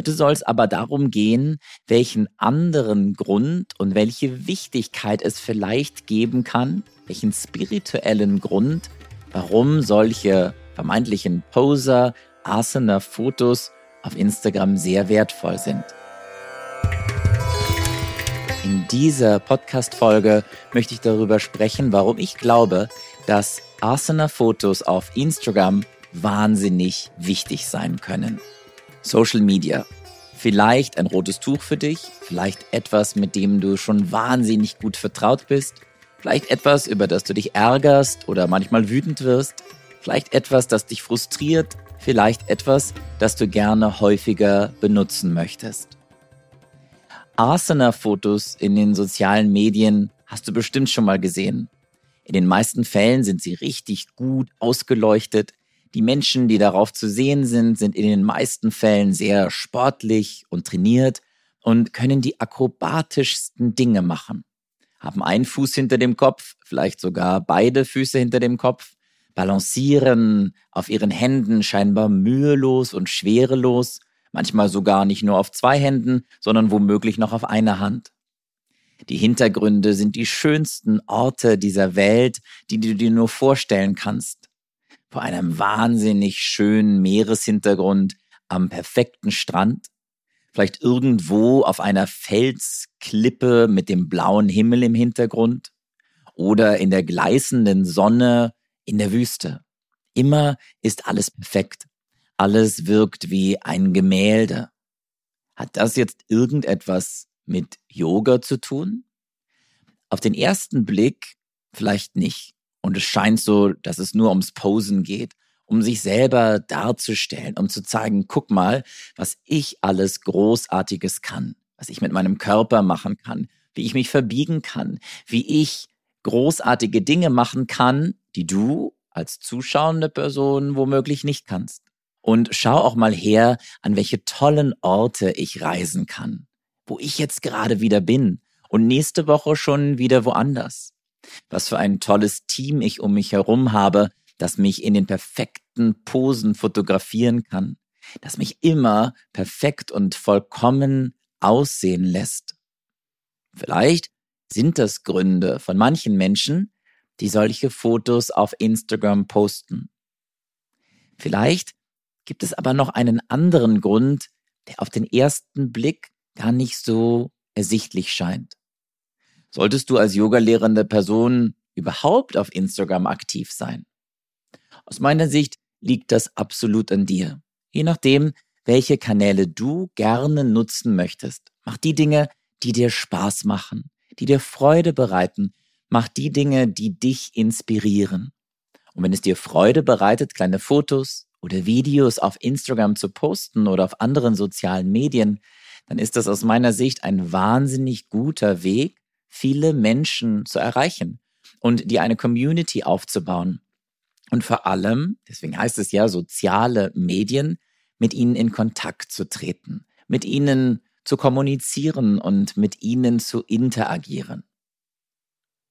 Heute soll es aber darum gehen, welchen anderen Grund und welche Wichtigkeit es vielleicht geben kann, welchen spirituellen Grund, warum solche vermeintlichen Poser, Asana-Fotos auf Instagram sehr wertvoll sind. In dieser Podcast-Folge möchte ich darüber sprechen, warum ich glaube, dass Asana-Fotos auf Instagram wahnsinnig wichtig sein können. Social Media. Vielleicht ein rotes Tuch für dich, vielleicht etwas, mit dem du schon wahnsinnig gut vertraut bist, vielleicht etwas, über das du dich ärgerst oder manchmal wütend wirst, vielleicht etwas, das dich frustriert, vielleicht etwas, das du gerne häufiger benutzen möchtest. Asana-Fotos in den sozialen Medien hast du bestimmt schon mal gesehen. In den meisten Fällen sind sie richtig gut ausgeleuchtet, die Menschen, die darauf zu sehen sind, sind in den meisten Fällen sehr sportlich und trainiert und können die akrobatischsten Dinge machen. Haben einen Fuß hinter dem Kopf, vielleicht sogar beide Füße hinter dem Kopf, balancieren auf ihren Händen scheinbar mühelos und schwerelos, manchmal sogar nicht nur auf zwei Händen, sondern womöglich noch auf einer Hand. Die Hintergründe sind die schönsten Orte dieser Welt, die du dir nur vorstellen kannst vor einem wahnsinnig schönen Meereshintergrund am perfekten Strand, vielleicht irgendwo auf einer Felsklippe mit dem blauen Himmel im Hintergrund oder in der gleißenden Sonne in der Wüste. Immer ist alles perfekt. Alles wirkt wie ein Gemälde. Hat das jetzt irgendetwas mit Yoga zu tun? Auf den ersten Blick vielleicht nicht. Und es scheint so, dass es nur ums Posen geht, um sich selber darzustellen, um zu zeigen, guck mal, was ich alles Großartiges kann, was ich mit meinem Körper machen kann, wie ich mich verbiegen kann, wie ich großartige Dinge machen kann, die du als zuschauende Person womöglich nicht kannst. Und schau auch mal her, an welche tollen Orte ich reisen kann, wo ich jetzt gerade wieder bin und nächste Woche schon wieder woanders was für ein tolles Team ich um mich herum habe, das mich in den perfekten Posen fotografieren kann, das mich immer perfekt und vollkommen aussehen lässt. Vielleicht sind das Gründe von manchen Menschen, die solche Fotos auf Instagram posten. Vielleicht gibt es aber noch einen anderen Grund, der auf den ersten Blick gar nicht so ersichtlich scheint. Solltest du als Yoga-lehrende Person überhaupt auf Instagram aktiv sein? Aus meiner Sicht liegt das absolut an dir. Je nachdem, welche Kanäle du gerne nutzen möchtest. Mach die Dinge, die dir Spaß machen, die dir Freude bereiten. Mach die Dinge, die dich inspirieren. Und wenn es dir Freude bereitet, kleine Fotos oder Videos auf Instagram zu posten oder auf anderen sozialen Medien, dann ist das aus meiner Sicht ein wahnsinnig guter Weg, viele Menschen zu erreichen und dir eine Community aufzubauen. Und vor allem, deswegen heißt es ja soziale Medien, mit ihnen in Kontakt zu treten, mit ihnen zu kommunizieren und mit ihnen zu interagieren.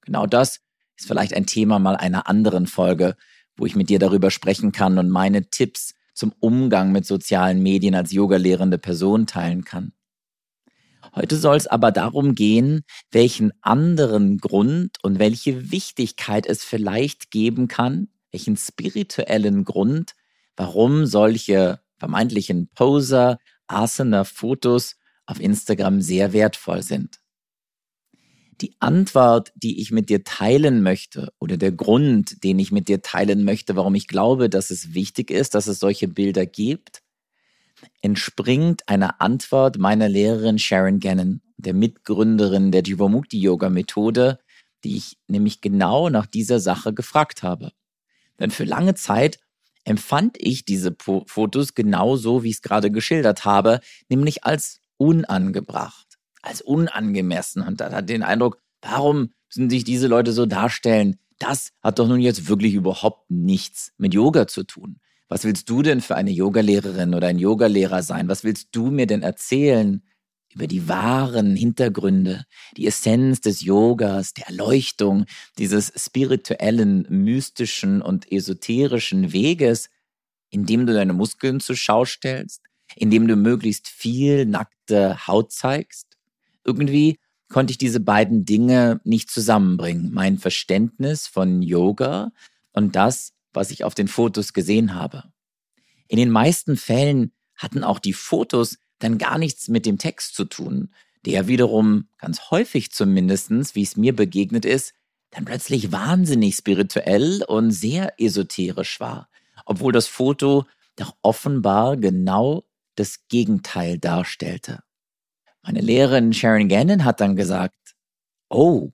Genau das ist vielleicht ein Thema mal einer anderen Folge, wo ich mit dir darüber sprechen kann und meine Tipps zum Umgang mit sozialen Medien als Yoga-lehrende Person teilen kann. Heute soll es aber darum gehen, welchen anderen Grund und welche Wichtigkeit es vielleicht geben kann, welchen spirituellen Grund, warum solche vermeintlichen Poser, Asana-Fotos auf Instagram sehr wertvoll sind. Die Antwort, die ich mit dir teilen möchte oder der Grund, den ich mit dir teilen möchte, warum ich glaube, dass es wichtig ist, dass es solche Bilder gibt, entspringt einer Antwort meiner Lehrerin Sharon Gannon, der Mitgründerin der Jivamukti Yoga Methode, die ich nämlich genau nach dieser Sache gefragt habe. Denn für lange Zeit empfand ich diese po Fotos genauso, wie ich es gerade geschildert habe, nämlich als unangebracht, als unangemessen und dann hat den Eindruck, warum müssen sich diese Leute so darstellen? Das hat doch nun jetzt wirklich überhaupt nichts mit Yoga zu tun. Was willst du denn für eine Yogalehrerin oder ein Yogalehrer sein? Was willst du mir denn erzählen über die wahren Hintergründe, die Essenz des Yogas, der Erleuchtung, dieses spirituellen, mystischen und esoterischen Weges, in dem du deine Muskeln zur Schau stellst, indem du möglichst viel nackte Haut zeigst. Irgendwie konnte ich diese beiden Dinge nicht zusammenbringen. Mein Verständnis von Yoga und das, was ich auf den Fotos gesehen habe. In den meisten Fällen hatten auch die Fotos dann gar nichts mit dem Text zu tun, der wiederum ganz häufig zumindestens, wie es mir begegnet ist, dann plötzlich wahnsinnig spirituell und sehr esoterisch war, obwohl das Foto doch offenbar genau das Gegenteil darstellte. Meine Lehrerin Sharon Gannon hat dann gesagt, oh,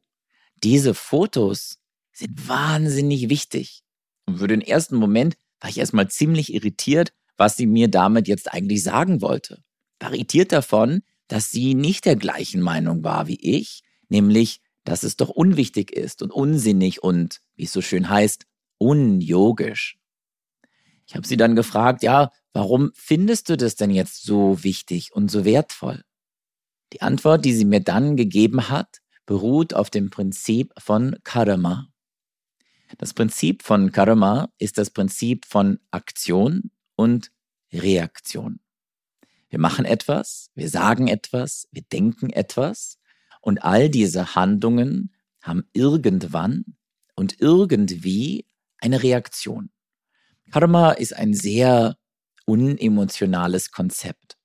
diese Fotos sind wahnsinnig wichtig. Und für den ersten Moment war ich erstmal ziemlich irritiert, was sie mir damit jetzt eigentlich sagen wollte. War irritiert davon, dass sie nicht der gleichen Meinung war wie ich, nämlich, dass es doch unwichtig ist und unsinnig und, wie es so schön heißt, unyogisch. Ich habe sie dann gefragt, ja, warum findest du das denn jetzt so wichtig und so wertvoll? Die Antwort, die sie mir dann gegeben hat, beruht auf dem Prinzip von Karma. Das Prinzip von Karma ist das Prinzip von Aktion und Reaktion. Wir machen etwas, wir sagen etwas, wir denken etwas und all diese Handlungen haben irgendwann und irgendwie eine Reaktion. Karma ist ein sehr unemotionales Konzept.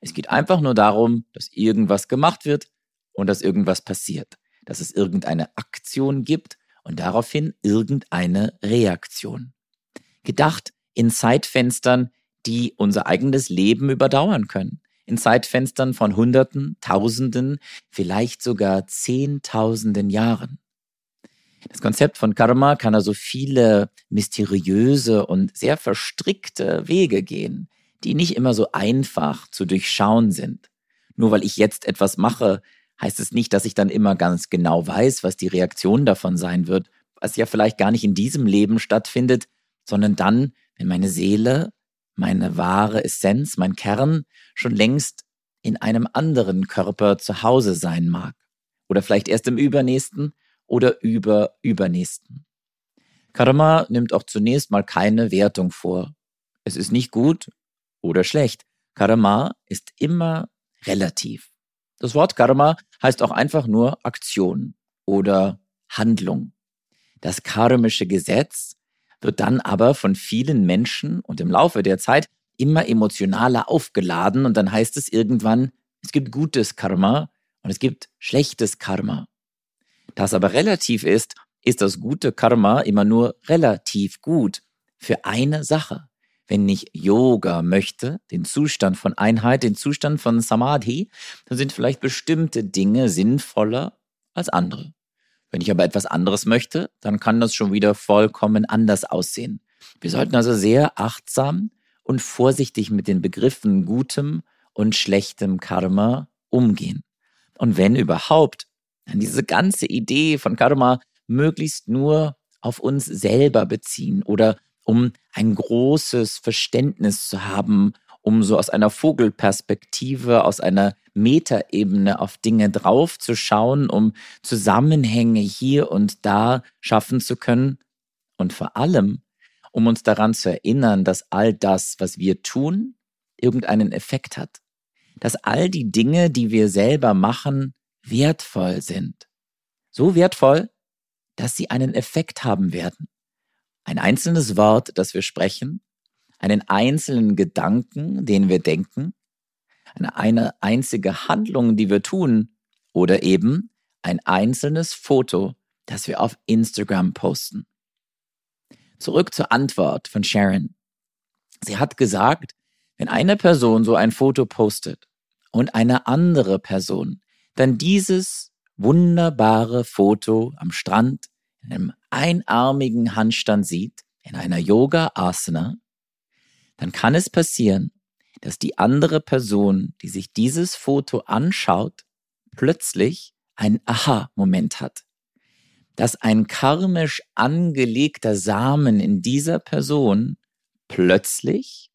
Es geht einfach nur darum, dass irgendwas gemacht wird und dass irgendwas passiert, dass es irgendeine Aktion gibt und daraufhin irgendeine Reaktion. Gedacht in Zeitfenstern, die unser eigenes Leben überdauern können in Zeitfenstern von Hunderten, Tausenden, vielleicht sogar Zehntausenden Jahren. Das Konzept von Karma kann also viele mysteriöse und sehr verstrickte Wege gehen, die nicht immer so einfach zu durchschauen sind. Nur weil ich jetzt etwas mache, heißt es nicht, dass ich dann immer ganz genau weiß, was die Reaktion davon sein wird, was ja vielleicht gar nicht in diesem Leben stattfindet, sondern dann, wenn meine Seele meine wahre Essenz, mein Kern schon längst in einem anderen Körper zu Hause sein mag. Oder vielleicht erst im übernächsten oder über übernächsten. Karma nimmt auch zunächst mal keine Wertung vor. Es ist nicht gut oder schlecht. Karma ist immer relativ. Das Wort Karma heißt auch einfach nur Aktion oder Handlung. Das karmische Gesetz wird dann aber von vielen Menschen und im Laufe der Zeit immer emotionaler aufgeladen und dann heißt es irgendwann, es gibt gutes Karma und es gibt schlechtes Karma. Da es aber relativ ist, ist das gute Karma immer nur relativ gut für eine Sache. Wenn ich Yoga möchte, den Zustand von Einheit, den Zustand von Samadhi, dann sind vielleicht bestimmte Dinge sinnvoller als andere. Wenn ich aber etwas anderes möchte, dann kann das schon wieder vollkommen anders aussehen. Wir sollten also sehr achtsam und vorsichtig mit den Begriffen gutem und schlechtem Karma umgehen. Und wenn überhaupt, dann diese ganze Idee von Karma möglichst nur auf uns selber beziehen oder um ein großes Verständnis zu haben um so aus einer Vogelperspektive, aus einer Metaebene auf Dinge draufzuschauen, um Zusammenhänge hier und da schaffen zu können und vor allem, um uns daran zu erinnern, dass all das, was wir tun, irgendeinen Effekt hat. Dass all die Dinge, die wir selber machen, wertvoll sind. So wertvoll, dass sie einen Effekt haben werden. Ein einzelnes Wort, das wir sprechen, einen einzelnen Gedanken, den wir denken, eine, einzige Handlung, die wir tun oder eben ein einzelnes Foto, das wir auf Instagram posten. Zurück zur Antwort von Sharon. Sie hat gesagt, wenn eine Person so ein Foto postet und eine andere Person dann dieses wunderbare Foto am Strand in einem einarmigen Handstand sieht, in einer Yoga Asana, dann kann es passieren, dass die andere Person, die sich dieses Foto anschaut, plötzlich einen Aha-Moment hat. Dass ein karmisch angelegter Samen in dieser Person plötzlich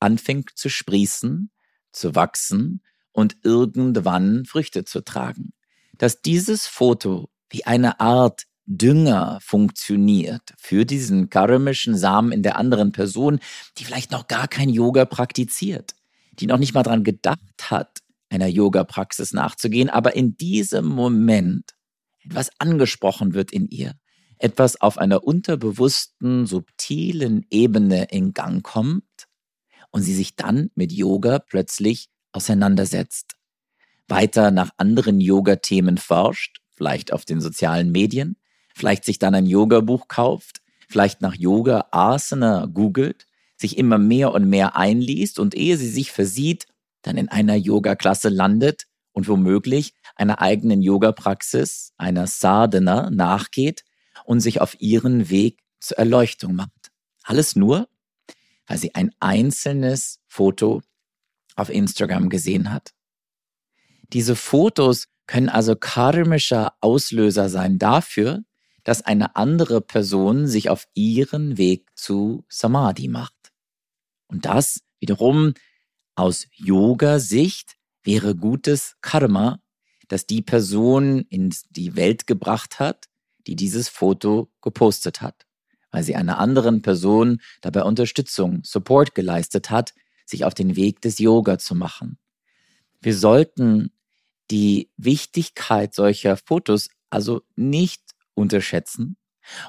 anfängt zu sprießen, zu wachsen und irgendwann Früchte zu tragen. Dass dieses Foto wie eine Art Dünger funktioniert für diesen karmischen Samen in der anderen Person, die vielleicht noch gar kein Yoga praktiziert. die noch nicht mal dran gedacht hat, einer Yoga-Praxis nachzugehen, aber in diesem Moment etwas angesprochen wird in ihr, etwas auf einer unterbewussten, subtilen Ebene in Gang kommt und sie sich dann mit Yoga plötzlich auseinandersetzt, weiter nach anderen Yoga-Themen forscht, vielleicht auf den sozialen Medien, vielleicht sich dann ein Yoga-Buch kauft, vielleicht nach Yoga Asana googelt, sich immer mehr und mehr einliest und ehe sie sich versieht, dann in einer Yoga-Klasse landet und womöglich einer eigenen Yoga-Praxis, einer Sadhana nachgeht und sich auf ihren Weg zur Erleuchtung macht. Alles nur, weil sie ein einzelnes Foto auf Instagram gesehen hat. Diese Fotos können also karmischer Auslöser sein dafür, dass eine andere Person sich auf ihren Weg zu Samadhi macht. Und das wiederum aus Yoga-Sicht wäre gutes Karma, das die Person in die Welt gebracht hat, die dieses Foto gepostet hat, weil sie einer anderen Person dabei Unterstützung, Support geleistet hat, sich auf den Weg des Yoga zu machen. Wir sollten die Wichtigkeit solcher Fotos also nicht unterschätzen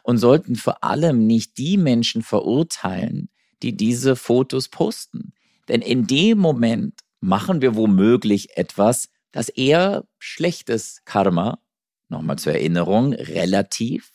und sollten vor allem nicht die Menschen verurteilen, die diese Fotos posten. Denn in dem Moment machen wir womöglich etwas, das eher schlechtes Karma, nochmal zur Erinnerung, relativ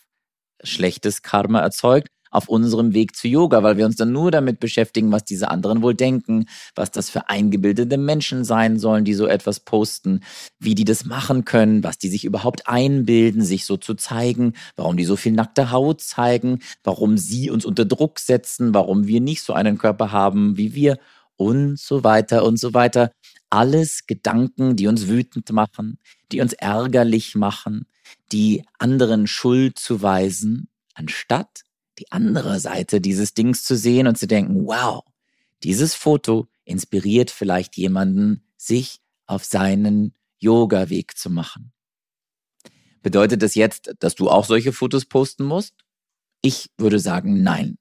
schlechtes Karma erzeugt, auf unserem Weg zu Yoga, weil wir uns dann nur damit beschäftigen, was diese anderen wohl denken, was das für eingebildete Menschen sein sollen, die so etwas posten, wie die das machen können, was die sich überhaupt einbilden, sich so zu zeigen, warum die so viel nackte Haut zeigen, warum sie uns unter Druck setzen, warum wir nicht so einen Körper haben wie wir und so weiter und so weiter. Alles Gedanken, die uns wütend machen, die uns ärgerlich machen, die anderen Schuld zuweisen, anstatt die andere Seite dieses Dings zu sehen und zu denken, wow, dieses Foto inspiriert vielleicht jemanden, sich auf seinen Yoga-Weg zu machen. Bedeutet das jetzt, dass du auch solche Fotos posten musst? Ich würde sagen, nein.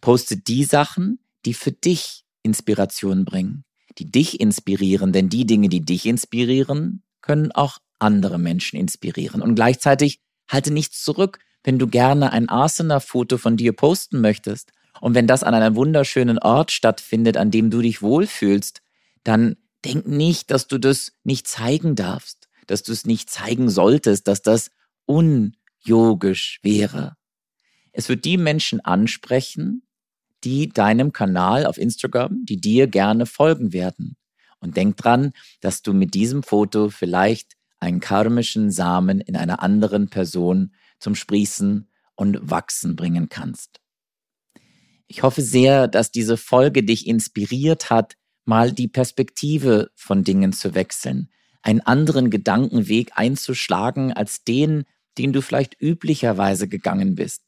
Poste die Sachen, die für dich Inspiration bringen, die dich inspirieren, denn die Dinge, die dich inspirieren, können auch andere Menschen inspirieren. Und gleichzeitig halte nichts zurück, wenn du gerne ein Asana-Foto von dir posten möchtest und wenn das an einem wunderschönen Ort stattfindet, an dem du dich wohlfühlst, dann denk nicht, dass du das nicht zeigen darfst, dass du es nicht zeigen solltest, dass das unyogisch wäre. Es wird die Menschen ansprechen, die deinem Kanal auf Instagram, die dir gerne folgen werden. Und denk dran, dass du mit diesem Foto vielleicht einen karmischen Samen in einer anderen Person zum Sprießen und Wachsen bringen kannst. Ich hoffe sehr, dass diese Folge dich inspiriert hat, mal die Perspektive von Dingen zu wechseln, einen anderen Gedankenweg einzuschlagen als den, den du vielleicht üblicherweise gegangen bist.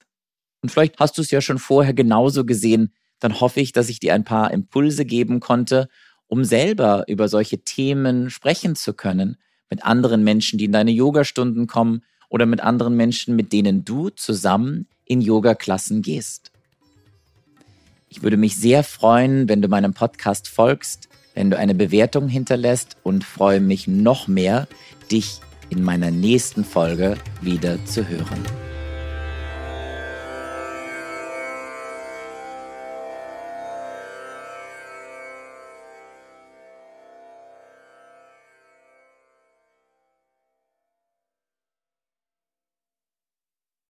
Und vielleicht hast du es ja schon vorher genauso gesehen, dann hoffe ich, dass ich dir ein paar Impulse geben konnte, um selber über solche Themen sprechen zu können, mit anderen Menschen, die in deine Yogastunden kommen oder mit anderen Menschen, mit denen du zusammen in Yoga-Klassen gehst. Ich würde mich sehr freuen, wenn du meinem Podcast folgst, wenn du eine Bewertung hinterlässt und freue mich noch mehr, dich in meiner nächsten Folge wieder zu hören.